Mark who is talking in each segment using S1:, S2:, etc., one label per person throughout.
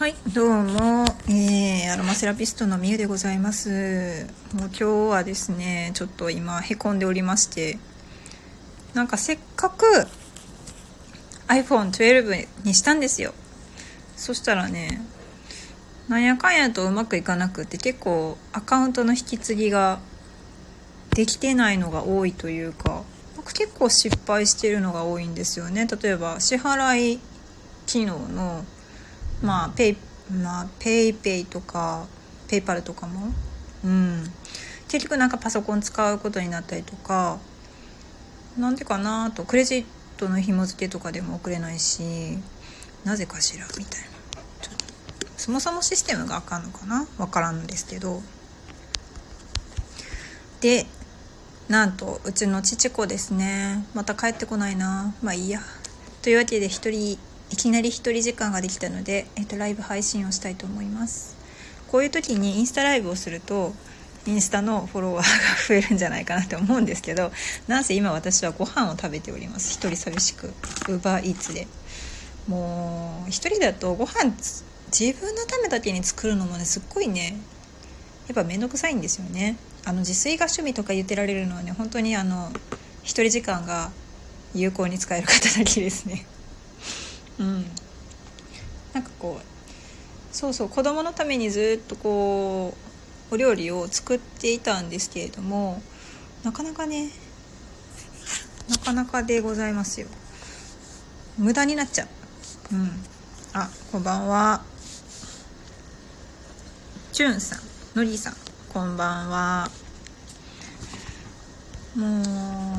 S1: はいどうも、えー、アロマセラピストのみゆでございます。もう今日はですねちょっと今へこんでおりましてなんかせっかく iPhone12 にしたんですよ。そしたらねなんやかんやとうまくいかなくて結構アカウントの引き継ぎができてないのが多いというか僕結構失敗してるのが多いんですよね。例えば支払い機能のまあペイまあペイペイとかペイパルとかも。うん。結局なんかパソコン使うことになったりとかなんでかなと。クレジットの紐付けとかでも送れないしなぜかしらみたいな。そもそもシステムがあかんのかな？わからんのですけど。でなんとうちの息子ですね。また帰ってこないな。まあいいや。というわけで一人いきなり一人時間ができたので、えっと、ライブ配信をしたいと思います。こういう時にインスタライブをするとインスタのフォロワーが増えるんじゃないかなと思うんですけどなんせ今私はご飯を食べております。一人寂しく。ウーバーイーツで。もう一人だとご飯自分のためだけに作るのもねすっごいねやっぱ面倒くさいんですよね。あの自炊が趣味とか言ってられるのはね本当にあの一人時間が有効に使える方だけですね。うん。なんかこうそうそう子供のためにずっとこうお料理を作っていたんですけれどもなかなかねなかなかでございますよ。無駄になっちゃう。うん。あこんばんは。チュンさんのりさんこんばんは。もう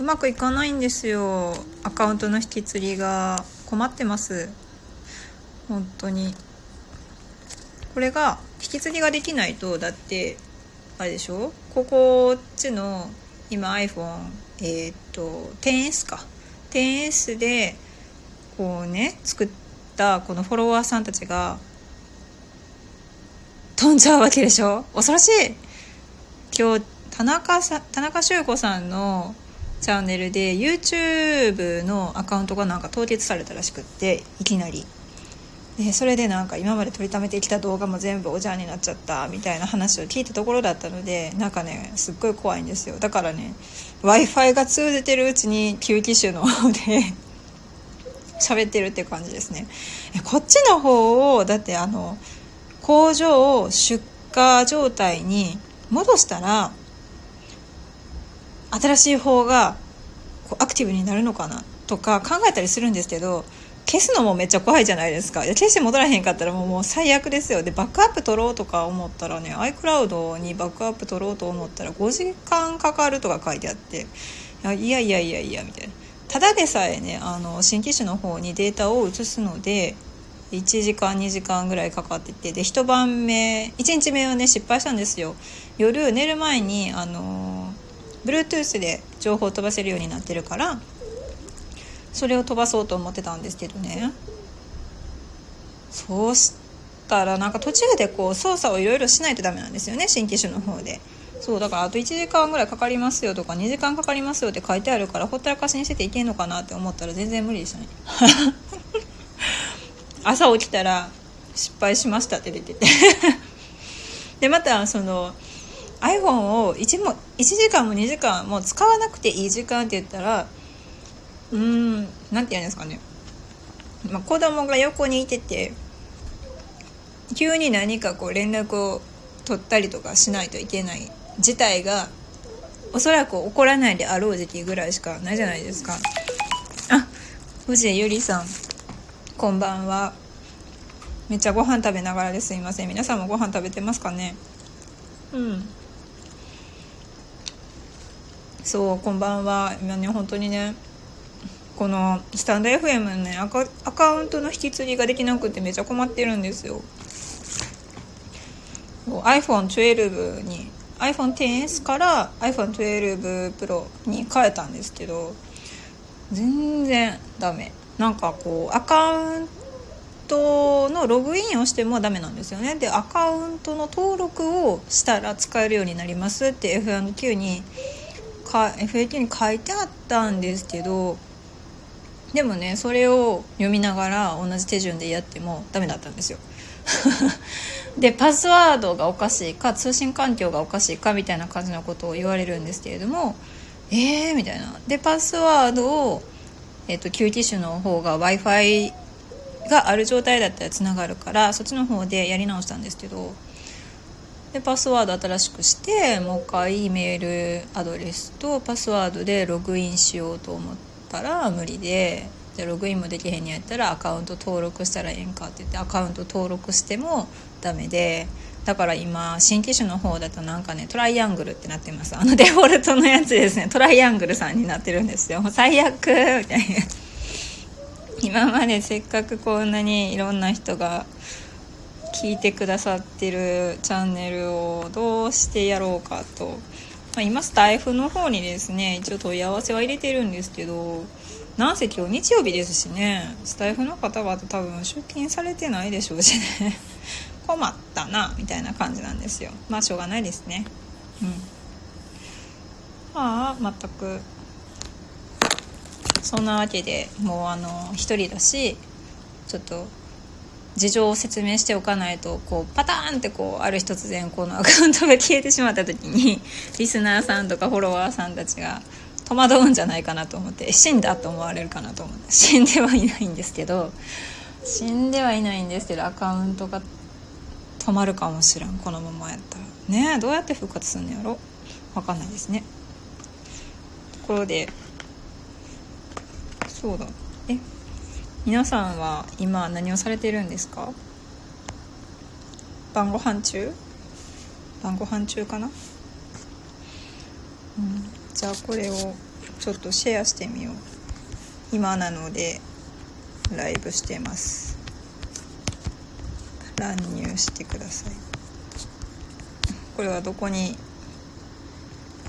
S1: うまくいかないんですよ。アカウントの引き継ぎが。困ってます。本当に。これが引き継ぎができないとだってあれでしょ？ここっちの今 iPhone えー、っと 10S か。10S でこうね作ったこのフォロワーさんたちが飛んじゃうわけでしょ？恐ろしい。今日田中さ田中修子さんのチャンネルで YouTube のアカウントがなんか凍結されたらしくっていきなり。でそれでなんか今まで撮りためてきた動画も全部おじゃんになっちゃったみたいな話を聞いたところだったのでなんかねすっごい怖いんですよ。だからね w i f i が通じてるうちに旧機種の方で 喋ってるって感じですね。こっちの方をだってあの工場を出荷状態に戻したら新しい方がこうアクティブになるのかなとか考えたりするんですけど消すのもめっちゃ怖いじゃないですか。いや消して戻らへんかったらもうもう最悪ですよ。でバックアップ取ろうとか思ったらね iCloud にバックアップ取ろうと思ったら5時間かかるとか書いてあっていやいやいやいやみたいな。ただでさえねあの新機種の方にデータを移すので1時間2時間ぐらいかかっててで一晩目1日目はね失敗したんですよ。夜寝る前にあの Bluetooth で情報を飛ばせるようになってるからそれを飛ばそうと思ってたんですけどね。そうしたらなんか途中でこう操作をいろいろしないとダメなんですよね新機種の方で。そうだからあと1時間ぐらいかかりますよとか2時間かかりますよって書いてあるからほったらかしにしてていけんのかなって思ったら全然無理でしたね。朝起きたら失敗しましたって出てて。でまたその iPhone を 1, も1時間も2時間も使わなくていい時間って言ったらうーん何て言うんですかね、まあ、子供が横にいてて急に何かこう連絡を取ったりとかしないといけない事態がおそらく起こらないであろう時期ぐらいしかないじゃないですか。あ藤井ゆりさんこんばんは。めっちゃご飯食べながらですいません。皆さんもご飯食べてますかね？うん。そうこんばんは。今ね本当にねこのスタンド FM のねアカアカウントの引き継ぎができなくてめちゃ困ってるんですよ。iPhone12 に iPhone10S から iPhone12 Pro に変えたんですけど全然ダメ。なんかこうアカウントのログインをしてもダメなんですよね。でアカウントの登録をしたら使えるようになりますって F&Q にか FAQ に書いてあったんですけどでもねそれを読みながら同じ手順でやってもダメだったんですよ。でパスワードがおかしいか通信環境がおかしいかみたいな感じのことを言われるんですけれどもえーみたいな。でパスワードを、えーと、キューティッシュの方が w i f i がある状態だったらつながるからそっちの方でやり直したんですけどでパスワード新しくしてもう一回メールアドレスとパスワードでログインしようと思ったら無理で。でログインもできへんにやったらアカウント登録したらええんかって言ってアカウント登録してもダメで。だから今新機種の方だとなんかねトライアングルってなってます。あのデフォルトのやつですね。トライアングルさんになってるんですよ。もう最悪みたいな。今までせっかくこんなにいろんな人が聞いてくださってるチャンネルをどうしてやろうかと、まあ、今スタイフの方にですね一応問い合わせは入れてるんですけどなんせ今日日曜日ですしねスタイフの方々多分出勤されてないでしょうしね。困ったなみたいな感じなんですよ。まあしょうがないですね。うん。まあ全く。そんなわけでもうあの一人だしちょっと事情を説明しておかないとこうパターンってこうある日突然このアカウントが消えてしまった時に リスナーさんとかフォロワーさんたちが戸惑うんじゃないかなと思って死んだと思われるかなと思って死んではいないんですけど死んではいないんですけどアカウントが止まるかもしらんこのままやったら。ねどうやって復活すんのやろ？分かんないですね。ところでそうだ。え？皆さんは今何をされてるんですか？晩ご飯中？晩ご飯中かな？うんじゃあこれをちょっとシェアしてみよう。今なのでライブしてます。乱入してください。これはどこに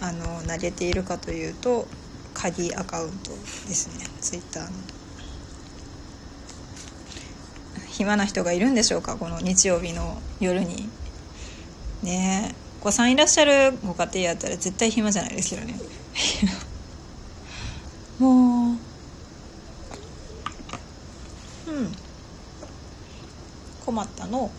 S1: あの投げているかというと鍵アカウントですね。ツイッターの。暇な人がいるんでしょうか？この日曜日の夜に。ねえ。お子さんいらっしゃるご家庭やったら絶対暇じゃないですけどね。もう。うん。困ったの。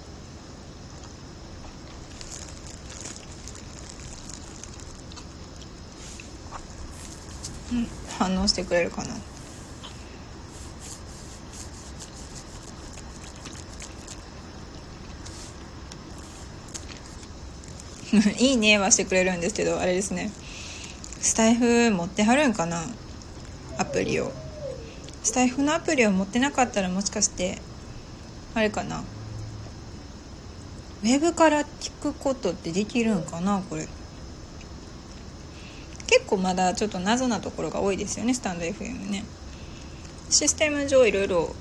S1: うん。反応してくれるかな。いいねはしてくれるんですけどあれですね。スタイフ持ってはるんかな？アプリを。スタイフのアプリを持ってなかったらもしかしてあれかな？ウェブから聞くことってできるんかな？これ。結構まだちょっと謎なところが多いですよねスタンド FM ね。システム上いろいろ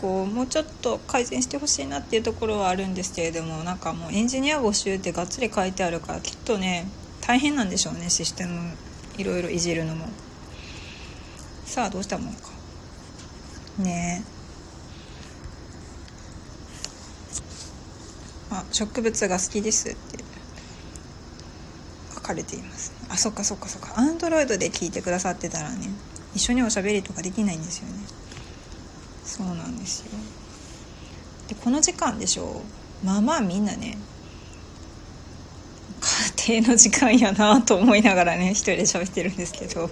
S1: こうもうちょっと改善してほしいなっていうところはあるんですけれどもなんかもうエンジニア募集ってがっつり書いてあるからきっとね大変なんでしょうねシステムいろいろいじるのも。さあどうしたもんか。ねえ。あ植物が好きですって書かれていますあそっかそっかそっか。アンドロイドで聞いてくださってたらね一緒におしゃべりとかできないんですよね。そうなんですよ。でこの時間でしょう。まあまあみんなね家庭の時間やなと思いながらね一人で喋ってるんですけど。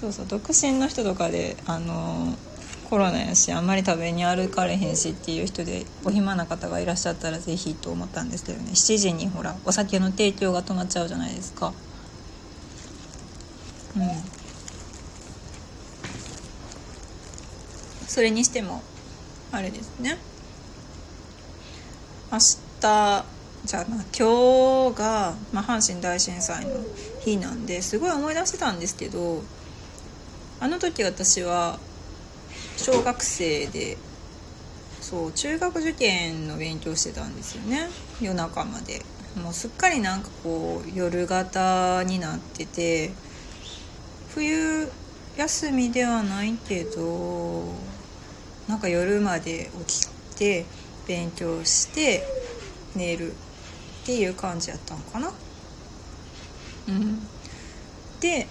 S1: そうそう独身の人とかであのコロナやしあんまり食べに歩かれへんしっていう人でお暇な方がいらっしゃったら是非と思ったんですけどね。7時にほらお酒の提供が止まっちゃうじゃないですか。うん。それにしてもあれですね。明日じゃあな今日が、まあ、阪神大震災の日なんですごい思い出してたんですけどあの時私は小学生でそう中学受験の勉強してたんですよね。夜中まで。もうすっかりなんかこう夜型になってて冬休みではないけどなんか夜まで起きて勉強して寝るっていう感じやったんかな。うん。で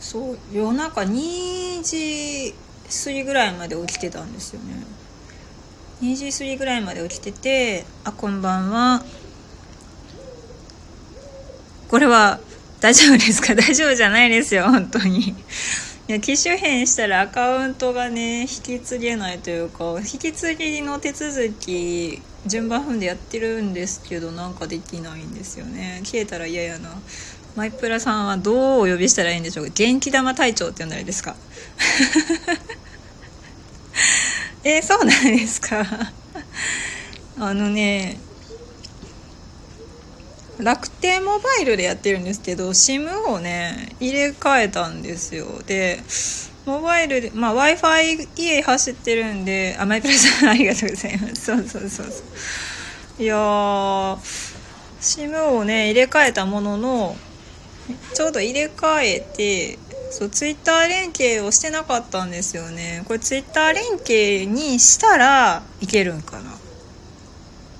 S1: そう夜中2時過ぎぐらいまで起きてたんですよね。2時過ぎぐらいまで起きてて「あこんばんは」これは大丈夫ですか？大丈夫じゃないですよ本当にいや機種変したらアカウントがね引き継げないというか引き継ぎの手続き順番踏んでやってるんですけどなんかできないんですよね。消えたら嫌やな。マイプラさんはどうお呼びしたらいいんでしょうか。元気玉隊長って呼んだらいいですか。えー、そうなんですか。あのね楽天モバイルでやってるんですけど SIM をね入れ替えたんですよ。でモバイルで、まあ、w i f i 家走ってるんであマイプラさんありがとうございます。そうそうそうそう。いやー SIM をね入れ替えたもののちょうど入れ替えてそうツイッター連携をしてなかったんですよね。これツイッター連携にしたらいけるんかな。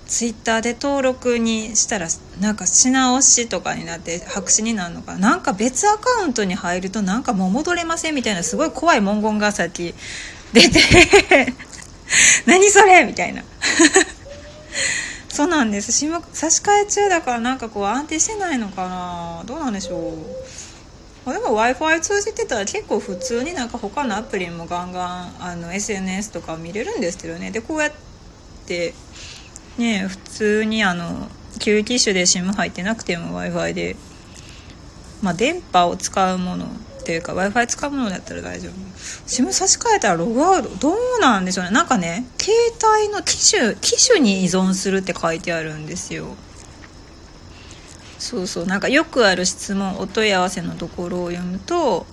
S1: ツイッターで登録にしたらなんかし直しとかになって白紙になるのかな。なんか別アカウントに入るとなんかもう戻れませんみたいなすごい怖い文言がさっき出て。何それみたいな。そうなんです。差し替え中だからなんかこう安定してないのかな。どうなんでしょう。でも w i f i 通じてたら結構普通になんか他のアプリもガンガンあの SNS とか見れるんですけどね。でこうやってね普通にあの旧機種で SIM 入ってなくても w i f i で、まあ、電波を使うものっていうか w i f i 使うものだったら大丈夫。SIM 差し替えたらログアウトどうなんでしょうね。なんかね携帯の機種機種に依存するって書いてあるんですよ。そうそう。なんかよくある質問お問い合わせのところを読むと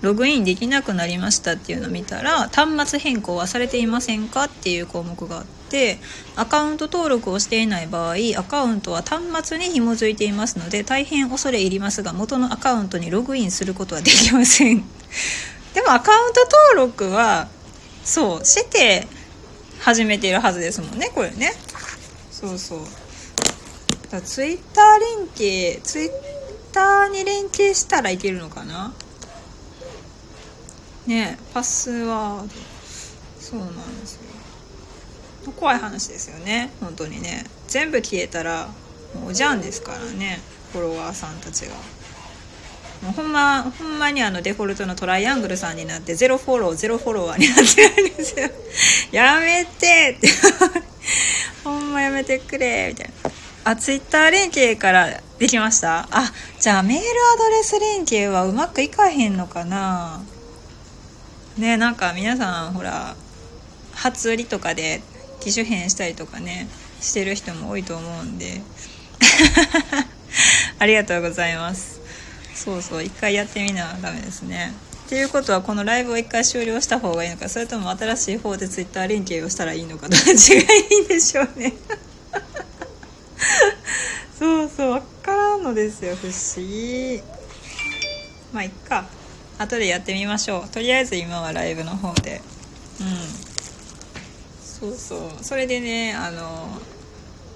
S1: ログインできなくなりましたっていうのを見たら端末変更はされていませんかっていう項目があって。アカウント登録をしていない場合アカウントは端末に紐づいていますので大変恐れ入りますが元のアカウントにログインすることはできません。でもアカウント登録はそうして始めているはずですもんねこれね。そうそう。だツイッター連携ツイッターに連携したらいけるのかな？ねパスワード。そうなんですよ。怖い話ですよね。本当にね。全部消えたらもうおじゃんですからね。フォロワーさんたちがもうほんまほんまにあのデフォルトのトライアングルさんになってゼロフォローゼロフォロワーになってるんですよ。やめてって。ほんまやめてくれ。みたいな。あツイッター連携からできました？あじゃあメールアドレス連携はうまくいかへんのかな？ねなんか皆さんほら初売りとかで機種変したりとかねしてる人も多いと思うんで。ありがとうございます。そうそう一回やってみなダメですね。っていうことはこのライブを一回終了した方がいいのかそれとも新しい方で Twitter 連携をしたらいいのかどっちがいいんでしょうね。そうそう分からんのですよ不思議。まあいっか。後でやってみましょう。とりあえず今はライブの方で。うん。そうそう。それでねあの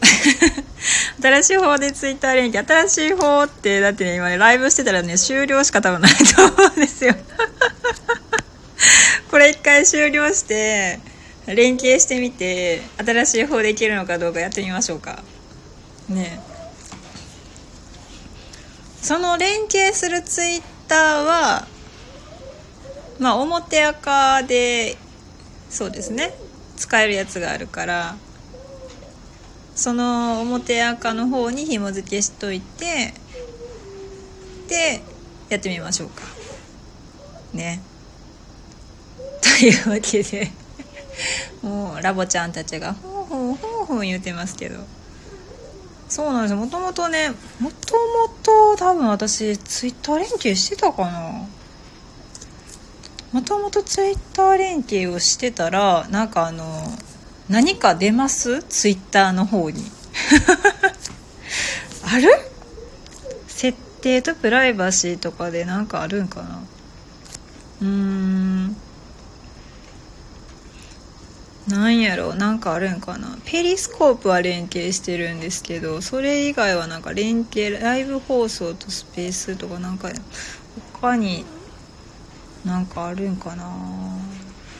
S1: 新しい方でツイッター連携。新しい方ってだってね今ねライブしてたらね終了しか多分ないと思うんですよ。これ一回終了して連携してみて新しい方でいけるのかどうかやってみましょうか。ね。その連携するツイッターはまあ表垢でそうですね。使えるやつがあるからその表垢の方に紐付けしといてでやってみましょうか。ね。というわけでもうラボちゃんたちがほうほうほうほう言うてますけど。そうなんですよ。もともとねもともと多分私ツイッター連携してたかな。もともとツイッター連携をしてたらなんかあの何か出ます？ツイッターの方に。ある？設定とプライバシーとかで何かあるんかな？うーん。なんやろ？なんかあるんかな？ペリスコープは連携してるんですけどそれ以外はなんか連携ライブ放送とスペースとかなんか他になんかあるんかな。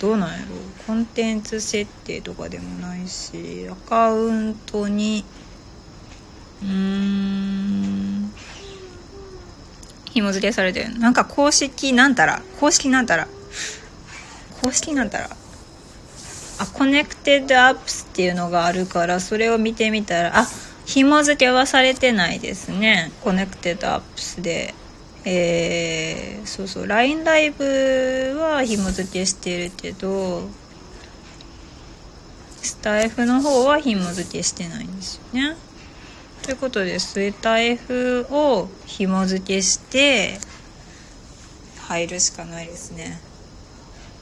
S1: どうなんやろ。コンテンツ設定とかでもないしアカウントにうーん紐付けされてる。なんか公式なんたら公式なんたら公式なんたらあ Connected Apps っていうのがあるからそれを見てみたらあ紐付けはされてないですね。 Connected Apps で。えー、そうそう LINE ライブは紐付けしてるけどスタイフの方は紐付けしてないんですよね。ということでスタイフを紐付けして入るしかないですね。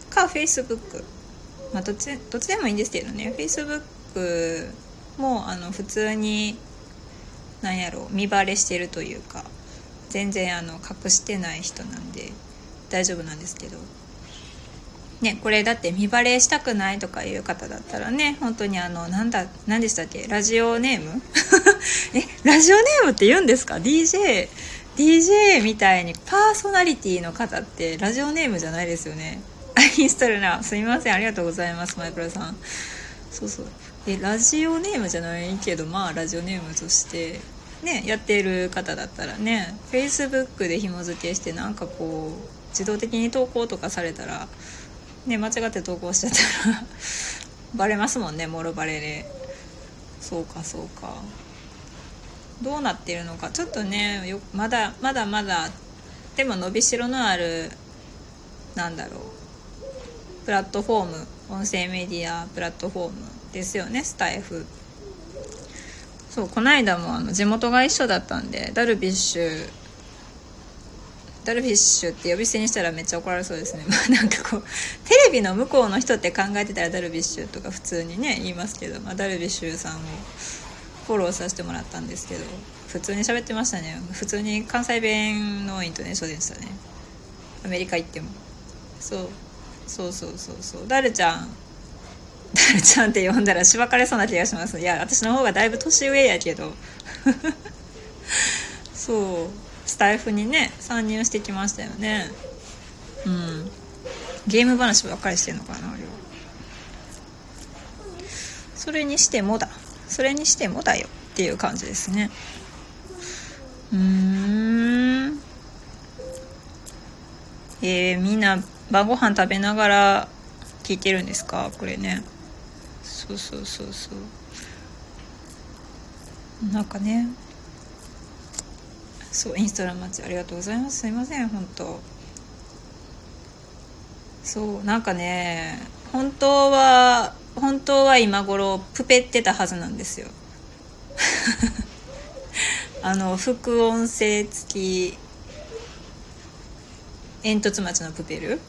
S1: か Facebook まあどっちどっちでもいいんですけどね。Facebook もあの普通になんやろう見バレしてるというか。全然あの隠してない人なんで大丈夫なんですけど。ねこれだって見バレしたくないとかいう方だったらね本当にあのなんだ何でしたっけ？ラジオネーム？えラジオネームって言うんですか？DJ DJ みたいにパーソナリティの方ってラジオネームじゃないですよね。インストールな。すみません。ありがとうございますマイクロさん。そうそう。えラジオネームじゃないけどまあラジオネームとしてねやっている方だったらね Facebook で紐付けしてなんかこう自動的に投稿とかされたらね間違って投稿しちゃったら バレますもんねもろバレで。そうかそうか。どうなってるのか。ちょっとねよまだまだまだでも伸びしろのあるなんだろうプラットフォーム音声メディアプラットフォームですよねスタイフ。そうこの間もあの地元が一緒だったんでダルビッシュダルビッシュって呼び捨てにしたらめっちゃ怒られそうですね。まあなんかこうテレビの向こうの人って考えてたらダルビッシュとか普通にね言いますけど、まあ、ダルビッシュさんをフォローさせてもらったんですけど普通に喋ってましたね。普通に関西弁のイントネーションでしたね。アメリカ行っても。そうそうそうそうそう。ダルちゃんダルちゃんって呼んだらしばかれそうな気がします。いや私の方がだいぶ年上やけど。そう。スタイフにね参入してきましたよね。うん。ゲーム話ばっかりしてんのかなあれは。それにしてもだ。それにしてもだよっていう感じですね。うーん。えー、みんな晩ご飯食べながら聞いてるんですか？これね。そうそうそうそう。なんかね。そうインスタラマッチありがとうございます。すいません本当。そうなんかね。本当は本当は今頃プペってたはずなんですよ。あの副音声付き煙突町のプペル。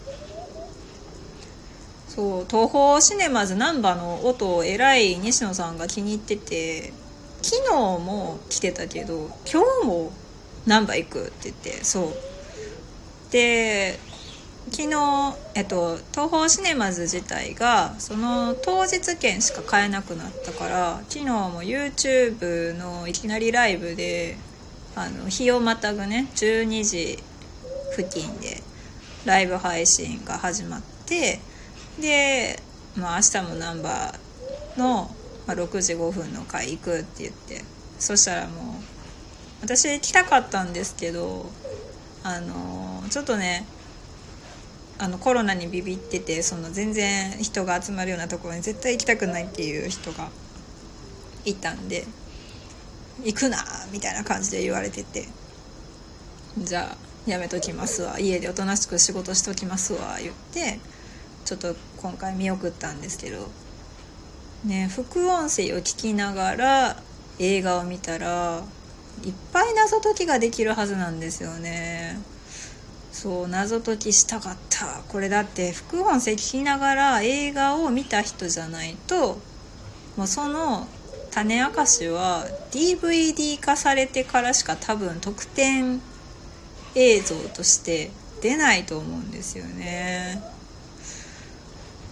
S1: そう東宝シネマズ難波の音を偉い西野さんが気に入ってて昨日も来てたけど今日も難波行くって言ってそう。で昨日、えっと、東宝シネマズ自体がその当日券しか買えなくなったから昨日も YouTube のいきなりライブであの日をまたぐね12時付近でライブ配信が始まってで、まあ、明日もナンバーの、まあ、6時5分の回行くって言って。そしたらもう私来たかったんですけどあのちょっとねあのコロナにビビっててその全然人が集まるようなところに絶対行きたくないっていう人がいたんで行くなみたいな感じで言われてて。じゃあやめときますわ家でおとなしく仕事しときますわ言ってちょっと今回見送ったんですけど。ね副音声を聞きながら映画を見たらいっぱい謎解きができるはずなんですよね。そう謎解きしたかった。これだって副音声聞きながら映画を見た人じゃないともうその種明かしは DVD 化されてからしか多分特典映像として出ないと思うんですよね。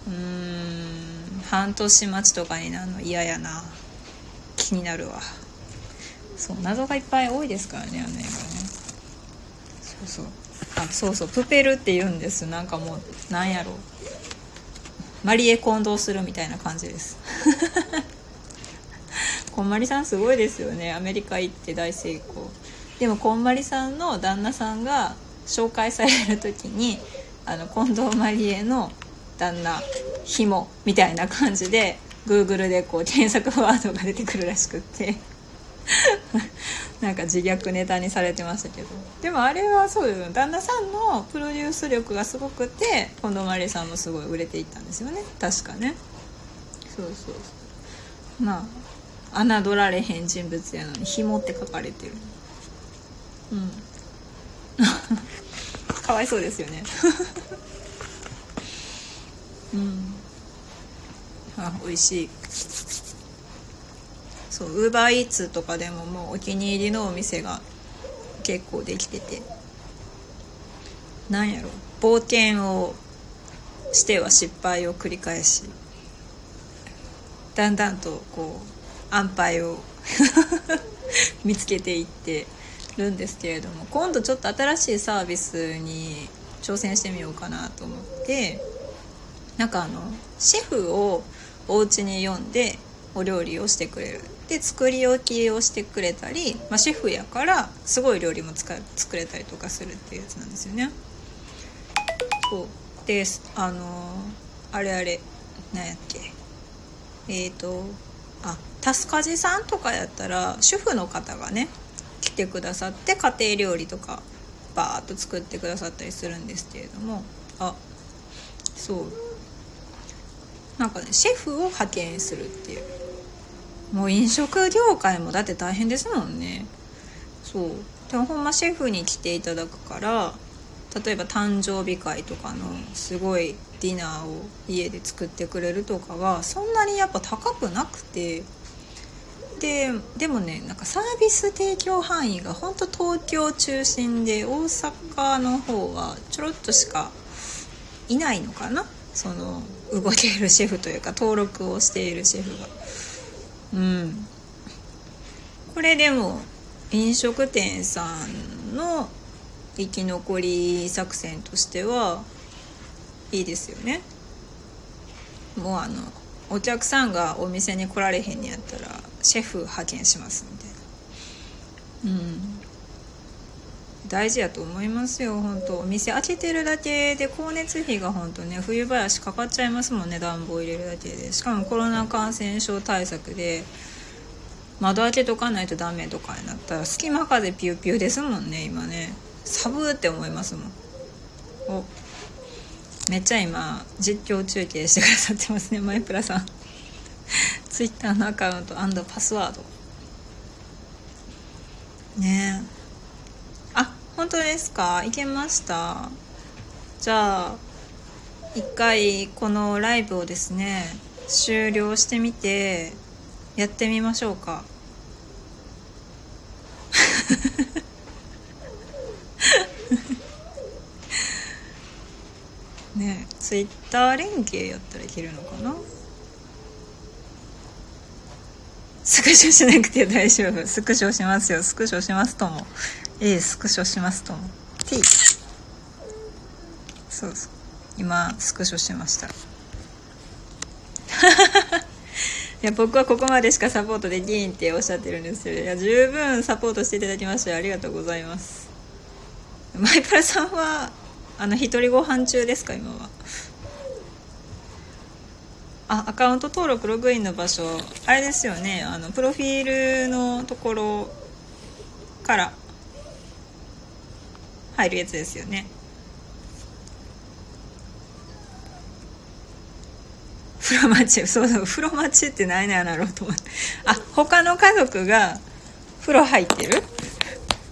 S1: うん。半年待ちとかになるの嫌やな。気になるわ。そう謎がいっぱい多いですからねあの映画ね。そうそう。あそうそう。プペルって言うんです。なんかもうなんやろ。うマリエ混同するみたいな感じです。こんまりさんすごいですよね。アメリカ行って大成功。でもこんまりさんの旦那さんが紹介される時にあの近藤マリエの旦那ひもみたいな感じで Google でこう検索ワードが出てくるらしくって。なんか自虐ネタにされてましたけど。でもあれはそうですよ。旦那さんのプロデュース力がすごくて近藤麻理さんもすごい売れていったんですよね。確かね。そうそうそう。まあ侮られへん人物やのに「紐」って書かれてる。うん。かわいそうですよね。うん。あ美味しい。そうウーバーイーツとかでももうお気に入りのお店が結構できてて。なんやろ。冒険をしては失敗を繰り返し。だんだんとこう安牌を 見つけていってるんですけれども。今度ちょっと新しいサービスに挑戦してみようかなと思って。なんかあのシェフをお家に呼んでお料理をしてくれる。で作り置きをしてくれたり、まあ、シェフやからすごい料理も作れたりとかするっていうやつなんですよね。そう。であのあれあれ何やっけ。えっ、ー、とあタスカジさんとかやったら主婦の方がね来てくださって家庭料理とかバーッと作ってくださったりするんですけれども。あそう。なんかねシェフを派遣するっていう。もう飲食業界もだって大変ですもんね。そう。でもほんまシェフに来ていただくから例えば誕生日会とかのすごいディナーを家で作ってくれるとかはそんなにやっぱ高くなくて。ででもねなんかサービス提供範囲が本当東京中心で大阪の方はちょろっとしかいないのかな。その動けるシェフというか登録をしているシェフが。うん。これでも飲食店さんの生き残り作戦としてはいいですよね。もうあのお客さんがお店に来られへんにやったらシェフ派遣しますみたいな。うん。大事やと思いますよ本当。お店開けてるだけで光熱費が本当ね冬場やしかかっちゃいますもんね暖房入れるだけで。しかもコロナ感染症対策で窓開けとかないとダメとかになったら隙間風ピューピューですもんね今ね。寒ーって思いますもん。おめっちゃ今実況中継してくださってますねマイプラさん。ツイッターのアカウントパスワード。ねえ。本当ですか？いけました？じゃあ一回このライブをですね終了してみてやってみましょうか。ねツイッター連携やったらいけるのかな？スクショしなくて大丈夫。スクショしますよ。スクショしますとも。A スクショしますと T そうそう。今スクショしました。いや僕はここまでしかサポートできんっておっしゃってるんですけどいや十分サポートしていただきましてありがとうございます。マイプラさんはあの一人ご飯中ですか今は？あアカウント登録ログインの場所。あれですよね。あのプロフィールのところから。入るやつですよね。風呂待ちそうそう風呂待ちって何なんだろうと思って。あ他の家族が風呂入ってる？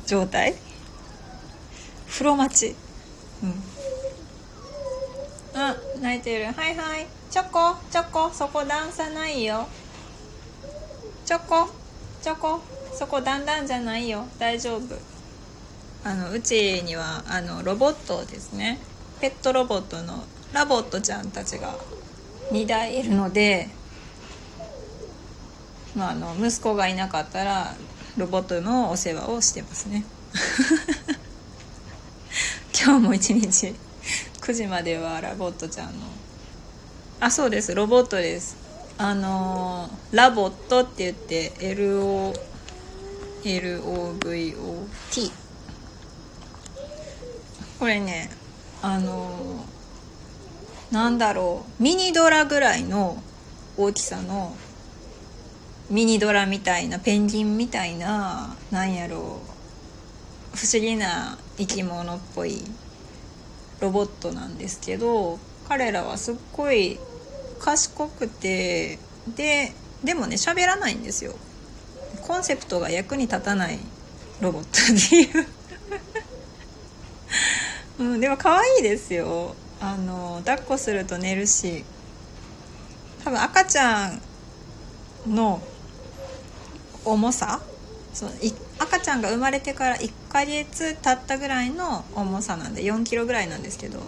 S1: 状態？風呂待ち。うん。あ泣いてる。はいはい。チョコチョコ。そこ段差ないよ。チョコチョコ。そこだんだんじゃないよ。大丈夫。あのうちにはあのロボットですね。ペットロボットのラボットちゃんたちが2台いるので、まあ、あの息子がいなかったらロボットのお世話をしてますね。今日も一日9時まではラボットちゃんのあそうですロボットです。あのー、ラボットって言って LO LOVOT これねあのー、なんだろうミニドラぐらいの大きさのミニドラみたいなペンギンみたいななんやろう不思議な生き物っぽいロボットなんですけど彼らはすっごい賢くてででもね喋らないんですよ。コンセプトが役に立たないロボットっていう。うん、でも可愛いですよ。あの抱っこすると寝るし。多分赤ちゃんの重さ？そう赤ちゃんが生まれてから1ヶ月経ったぐらいの重さなんで4キロぐらいなんですけど。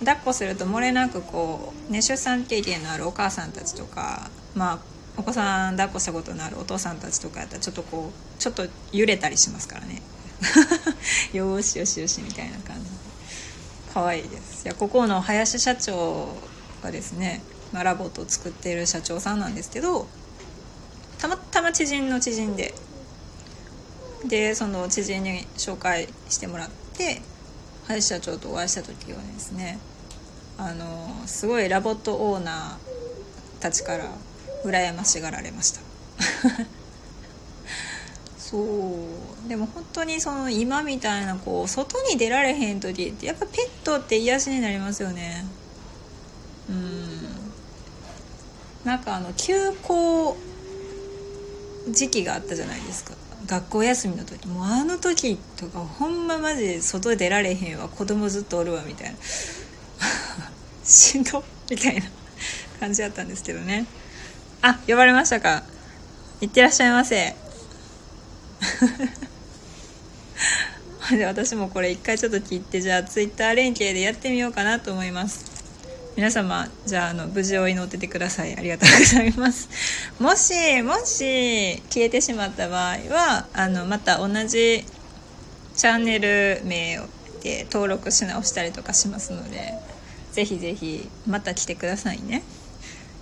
S1: 抱っこすると漏れなくこう、ね、出産経験のあるお母さんたちとかまあお子さん抱っこしたことのあるお父さんたちとかやったらちょっとこうちょっと揺れたりしますからね。よしよしよしみたいな感じ。可愛いです。いやここの林社長がですね、まあ、ラボットを作っている社長さんなんですけどたまたま知人の知人ででその知人に紹介してもらって林社長とお会いした時はですねあのすごいラボットオーナーたちから羨ましがられました。そう。でも本当にその今みたいなこう外に出られへん時ってやっぱペットって癒しになりますよね。うん。なんかあの休校時期があったじゃないですか。学校休みの時もうあの時とかほんまマジで外出られへんわ。子供ずっとおるわみたいな。しんどみたいな感じだったんですけどね。あ呼ばれましたか？いってらっしゃいませ。で私もこれ一回ちょっと切ってじゃあツイッター連携でやってみようかなと思います。皆様じゃああの無事を祈っててください。ありがとうございます。もしもし消えてしまった場合はあのまた同じチャンネル名で登録し直したりとかしますのでぜひぜひまた来てくださいね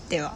S1: では